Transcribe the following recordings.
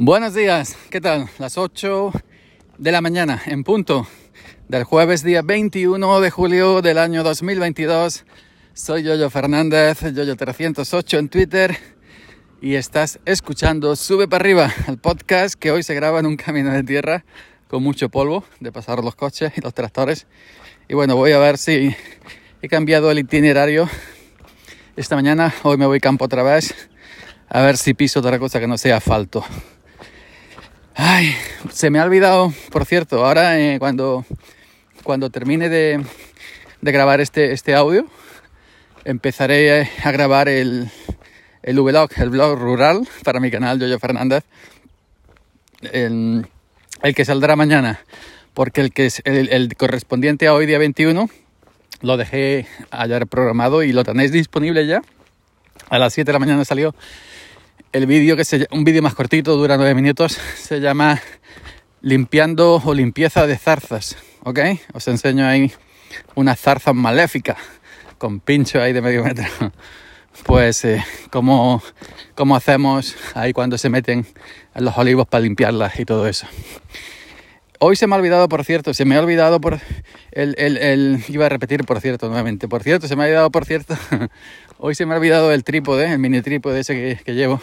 Buenos días, ¿qué tal? Las 8 de la mañana en punto del jueves día 21 de julio del año 2022. Soy Yoyo Fernández, Yoyo308 en Twitter y estás escuchando Sube para arriba, el podcast que hoy se graba en un camino de tierra con mucho polvo de pasar los coches y los tractores. Y bueno, voy a ver si he cambiado el itinerario esta mañana. Hoy me voy campo otra vez a ver si piso otra cosa que no sea asfalto. Ay, se me ha olvidado, por cierto, ahora eh, cuando, cuando termine de, de, grabar este, este audio, empezaré a grabar el, el vlog, el blog rural para mi canal Yoyo Fernández, el, el que saldrá mañana, porque el, que es el, el correspondiente a hoy, día 21, lo dejé ayer programado y lo tenéis disponible ya. A las 7 de la mañana salió el vídeo, que se, un vídeo más cortito, dura 9 minutos, se llama Limpiando o limpieza de zarzas, ¿ok? Os enseño ahí una zarza maléfica con pincho ahí de medio metro. Pues eh, cómo, cómo hacemos ahí cuando se meten en los olivos para limpiarlas y todo eso. Hoy se me ha olvidado, por cierto, se me ha olvidado por el, el, iba a repetir, por cierto, nuevamente. Por cierto, se me ha olvidado, por cierto, hoy se me ha olvidado el trípode, el mini trípode ese que, llevo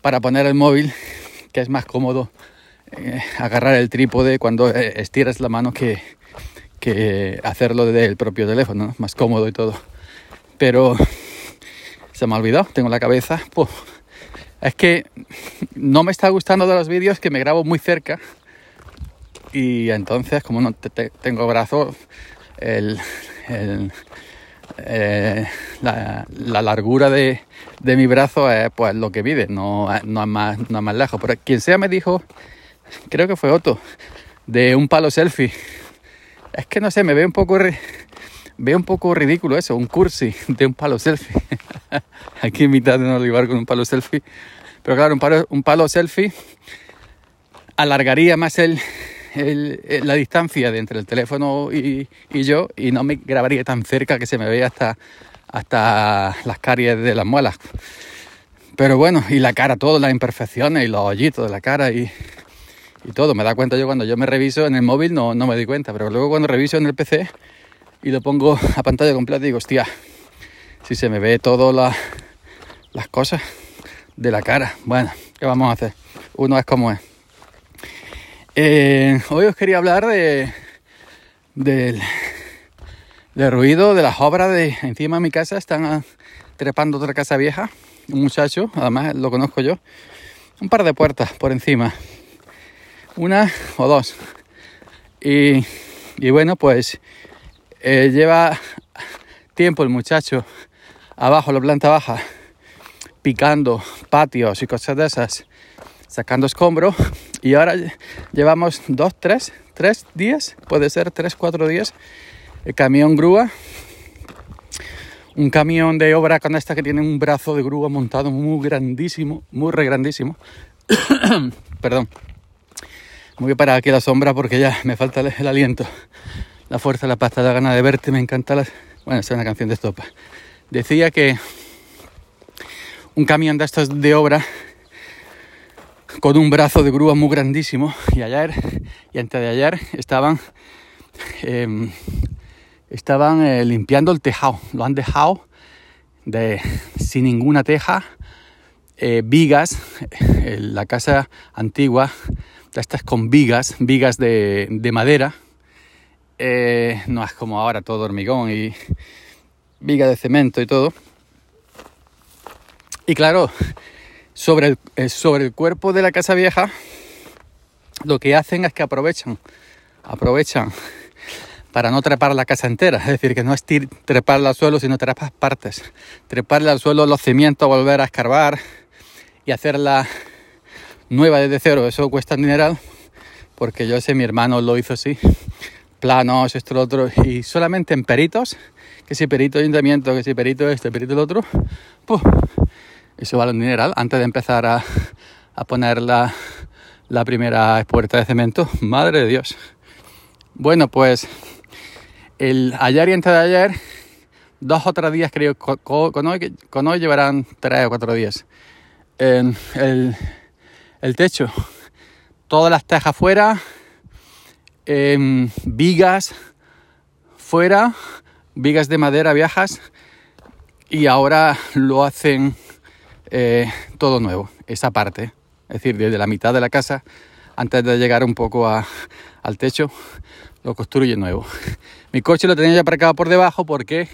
para poner el móvil, que es más cómodo eh, agarrar el trípode cuando eh, estiras la mano que, que hacerlo desde el propio teléfono, ¿no? más cómodo y todo. Pero se me ha olvidado, tengo la cabeza. Es que no me está gustando de los vídeos que me grabo muy cerca y entonces como no te, te, tengo brazos, el, eh, la, la, largura de, de, mi brazo es pues lo que pide, no, no, es más, no es más lejos. Pero quien sea me dijo, creo que fue Otto, de un palo selfie. Es que no sé, me ve un poco, veo un poco ridículo eso, un cursi de un palo selfie. Aquí en mitad de un olivar con un palo selfie. Pero claro, un palo, un palo selfie alargaría más el, el, la distancia de entre el teléfono y, yo y no me grabaría tan cerca que se me vea hasta, hasta las caries de las muelas. Pero bueno, y la cara, todas las imperfecciones y los hoyitos de la cara y, y, todo. Me da cuenta yo cuando yo me reviso en el móvil, no, no me doy cuenta, pero luego cuando reviso en el PC y lo pongo a pantalla completa, digo, hostia, si se me ve todas la, las cosas de la cara. Bueno, ¿qué vamos a hacer? Uno es como es. Eh, hoy os quería hablar de, del, del, ruido de las obras de encima de mi casa. Están trepando otra casa vieja. Un muchacho, además lo conozco yo. Un par de puertas por encima. Una o dos. Y, y bueno, pues eh, lleva tiempo el muchacho abajo, la planta baja, picando patios y cosas de esas sacando escombro. Y ahora llevamos dos, tres, tres días, puede ser tres, cuatro días, el camión grúa, un camión de obra con esta que tiene un brazo de grúa montado muy grandísimo, muy re grandísimo, perdón, muy para aquí la sombra porque ya me falta el, aliento, la fuerza, la pasta, la gana de verte, me encanta la... Bueno, es una canción de estopa. Decía que un camión de estos de obra con un brazo de grúa muy grandísimo. Y ayer y antes de ayer estaban eh, estaban eh, limpiando el tejado. Lo han dejado de sin ninguna teja eh, vigas. La casa antigua estas con vigas vigas de, de madera eh, no es como ahora todo hormigón y viga de cemento y todo. Y claro sobre el, eh, sobre el cuerpo de la casa vieja, lo que hacen es que aprovechan, aprovechan para no trepar la casa entera, es decir, que no es treparla al suelo, sino trepar partes, treparle al suelo los cimientos, volver a escarbar y hacerla nueva desde cero, eso cuesta un dineral, porque yo sé, mi hermano lo hizo así, planos, esto, lo otro, y solamente en peritos, que si perito ayuntamiento, que si perito este, perito el otro, eso vale un dineral antes de empezar a, a poner la, la, primera puerta de cemento. Madre de Dios. Bueno, pues el ayer y antes de ayer, dos o tres días creo, con, con, hoy, con hoy llevarán tres o cuatro días. el, el techo, todas las tejas fuera, em, vigas fuera, vigas de madera viejas y ahora lo hacen eh, todo nuevo, esa parte, es decir, desde la mitad de la casa, antes de llegar un poco al techo, lo construye nuevo. Mi coche lo tenía ya aparcado por debajo porque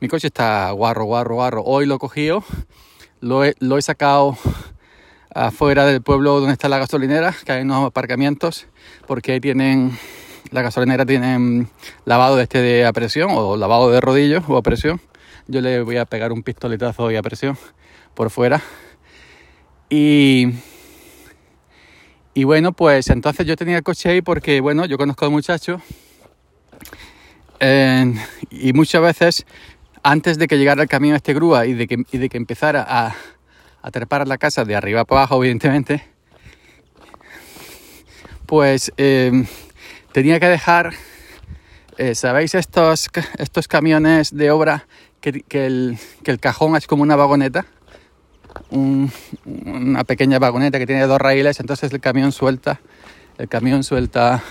mi coche está guarro, guarro, guarro. Hoy lo he cogido, lo he, sacado afuera del pueblo donde está la gasolinera, que hay unos aparcamientos, porque ahí tienen, la gasolinera tiene lavado de este de a presión o lavado de rodillos o a presión. Yo le voy a pegar un pistoletazo hoy a presión por fuera. Y, y bueno, pues entonces yo tenía el coche ahí porque, bueno, yo conozco al muchacho y muchas veces antes de que llegara el camión a este grúa y de que, y de que empezara a, a trepar la casa de arriba para abajo, evidentemente, pues em, tenía que dejar, eh, ¿sabéis estos, estos camiones de obra que, el, cajón es como una vagoneta? una pequeña vagoneta que tiene dos raíles, entonces el camión suelta, el camión suelta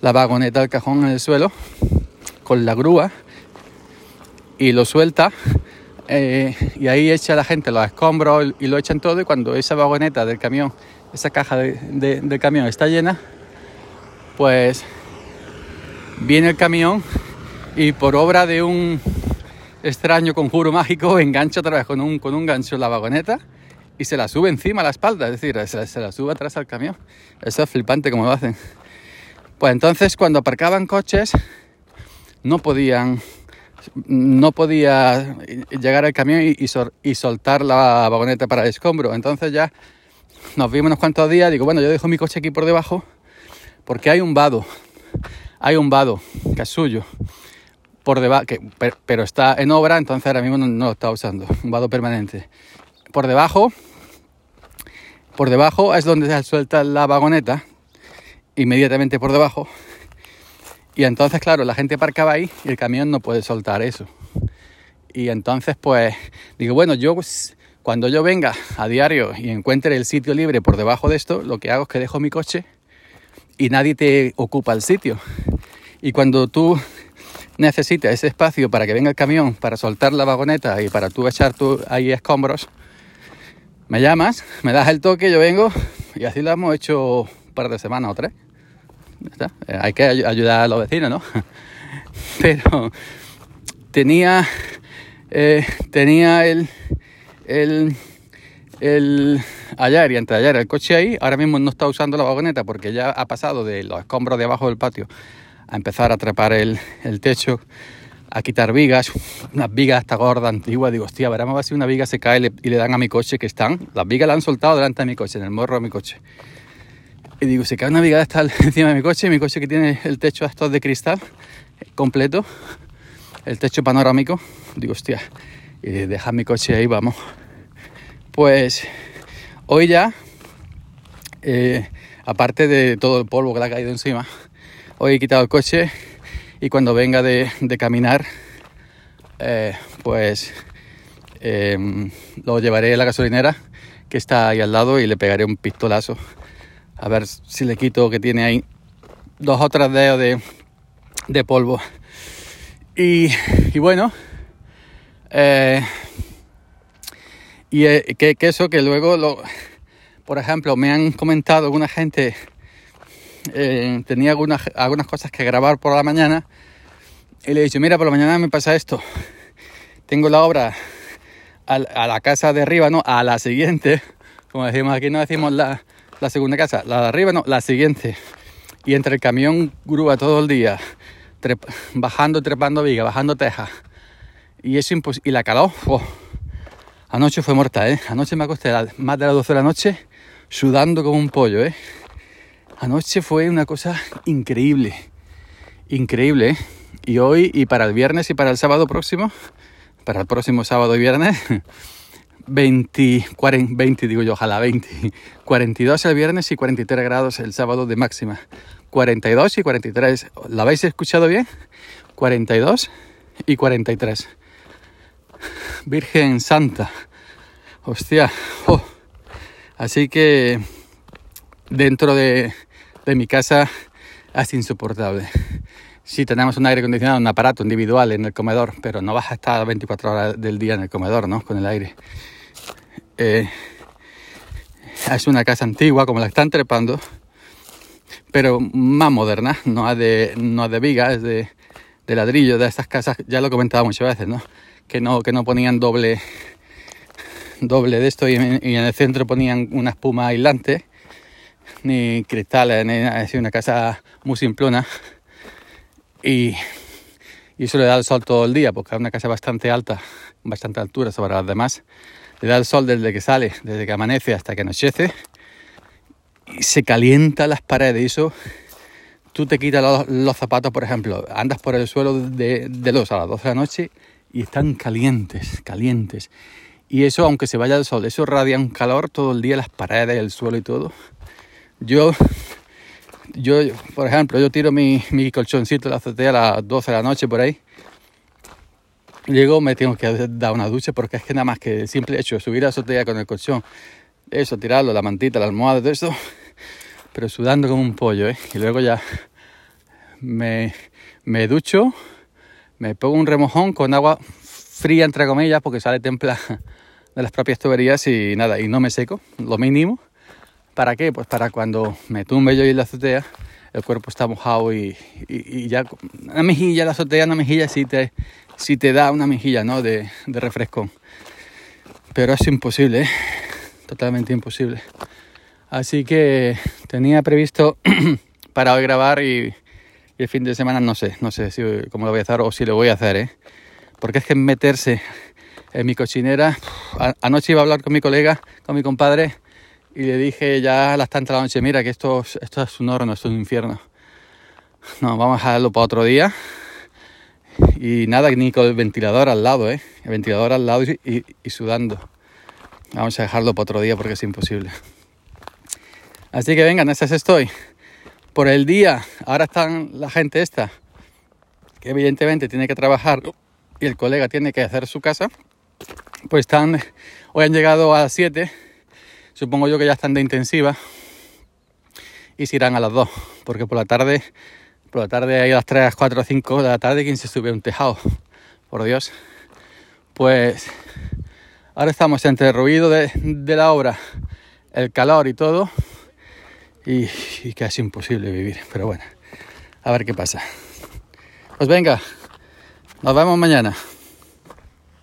la vagoneta del cajón en el suelo con la grúa y lo suelta eh, y ahí echa la gente los escombros y lo echan todo y cuando esa vagoneta del camión, esa caja de, camión está llena, pues viene el camión y por obra de un extraño conjuro mágico engancha otra vez con un, con un gancho la vagoneta y se la sube encima a la espalda, es decir, se la, sube atrás al camión. Eso es flipante como lo hacen. Pues entonces cuando aparcaban coches no podían no podía llegar al camión y, soltar la vagoneta para el escombro. Entonces ya nos vimos unos cuantos días. Digo, bueno, yo dejo mi coche aquí por debajo porque hay un vado. Hay un vado que suyo. Por debajo, pero está en obra, entonces ahora mismo no, lo está usando. Un vado permanente. Por debajo, por debajo es donde se suelta la vagoneta. Inmediatamente por debajo y entonces, claro, la gente aparcaba ahí y el camión no puede soltar eso. Y entonces, pues, digo, bueno, yo cuando yo venga a diario y encuentre el sitio libre por debajo de esto, lo que hago es que dejo mi coche y nadie te ocupa el sitio. Y cuando tú necesitas ese espacio para que venga el camión, para soltar la vagoneta y para tú echar tú ahí escombros, me llamas, me das el toque, yo vengo y así lo hemos hecho un par de semanas o tres. Eh, hay que ayudar a los vecinos, ¿no? Pero tenía, eh, tenía el, el, ayer y el coche ahí, ahora mismo no está usando la vagoneta porque ya ha pasado de los escombros de abajo del patio a empezar a trepar el, techo, a quitar vigas, unas vigas hasta gordas, antiguas, digo, hostia, veremos a ver si una viga se cae y le, dan a mi coche que están, las vigas la han soltado delante de mi coche, en el morro de mi coche. Y digo, se cae una viga está encima de mi coche, mi coche que tiene el techo estos de cristal completo, el techo panorámico. Digo, hostia, y deja mi coche ahí, vamos. Pues hoy ya, eh, aparte de todo el polvo que le ha caído encima, hoy he quitado el coche y cuando venga de, caminar, eh, pues em, lo llevaré a la gasolinera que está ahí al lado y le pegaré un pistolazo a ver si le quito que tiene ahí dos o tres dedos de, polvo. Y, bueno, eh, y eh, que, eso que luego, lo, por ejemplo, me han comentado alguna gente, eh, tenía algunas, algunas cosas que grabar por la mañana y le he dicho, mira, por la mañana me pasa esto, tengo la obra a, a la casa de arriba, no, a la siguiente, como decimos aquí, no decimos la, la segunda casa, la de arriba no, la siguiente. Y entre el camión grúa todo el día, bajando, trepando viga, bajando teja. Y eso Y la calor, oh, anoche fue muerta, ¿eh? Anoche me acosté más de las 12 de la noche sudando como un pollo, ¿eh? Anoche fue una cosa increíble, increíble, ¿eh? Y hoy y para el viernes y para el sábado próximo, para el próximo sábado y viernes, 20, 40, 20 digo yo, ojalá 20, 42 el viernes y 43 grados el sábado de máxima. 42 y 43, ¿la habéis escuchado bien? 42 y 43. Virgen Santa, hostia, oh. Así que dentro de, mi casa es insoportable. Sí, tenemos un aire acondicionado, un aparato individual en el comedor, pero no vas a estar 24 horas del día en el comedor, ¿no? Con el aire. Eh, es una casa antigua, como la están trepando, pero más moderna, no es de, no es de de, de ladrillo, de estas casas, ya lo he comentado muchas veces, ¿no? Que no, que no ponían doble, doble de esto y en el centro ponían una espuma aislante, ni cristales, ni nada, es una casa muy simplona y, y eso le da el sol todo el día, porque es una casa bastante alta, bastante altura sobre las demás. Le da el sol desde que sale, desde que amanece hasta que anochece. Y se calienta las paredes y eso tú te quitas los, zapatos, por ejemplo, andas por el suelo de, de los a las 12 de la noche y están calientes, calientes. Y eso, aunque se vaya el sol, eso radia un calor todo el día, las paredes, el suelo y todo. Yo yo, por ejemplo, yo tiro mi, mi colchoncito de la azotea a las 12 de la noche por ahí. Llego, me tengo que dar una ducha porque es que nada más que el simple hecho de subir a la azotea con el colchón, eso, tirarlo, la mantita, la almohada, todo eso, pero sudando como un pollo, ¿eh? Y luego ya me, me ducho, me pongo un remojón con agua fría, entre comillas, porque sale templa de las propias tuberías y nada, y no me seco, lo mínimo ¿Para qué? Pues para cuando me tumbe yo y la azotea, el cuerpo está mojado y, ya una mejilla, la azotea, una mejilla sí te, sí te da una mejilla ¿no? de, de refresco. Pero es imposible, ¿eh? totalmente imposible. Así que tenía previsto para hoy grabar y, el fin de semana no sé, no sé si, cómo lo voy a hacer o si lo voy a hacer, ¿eh? Porque es que meterse en mi cochinera, anoche iba a hablar con mi colega, con mi compadre, y le dije ya a las tantas de la noche, mira que esto, esto es un horno, esto es un infierno. No, vamos a dejarlo para otro día. Y nada, ni con el ventilador al lado, ¿eh? El ventilador al lado y, sudando. Vamos a dejarlo para otro día porque es imposible. Así que vengan, esas estoy. Por el día, ahora están la gente esta, que evidentemente tiene que trabajar y el colega tiene que hacer su casa. Pues están, hoy han llegado a las 7 Supongo yo que ya están de intensiva y se irán a las 2, porque por la tarde, por la tarde hay a las 3, 4, 5 de la tarde quien se sube a un tejado, por Dios. Pues ahora estamos entre el ruido de, la obra, el calor y todo, y, y es imposible vivir, pero bueno, a ver qué pasa. Pues venga, nos vemos mañana.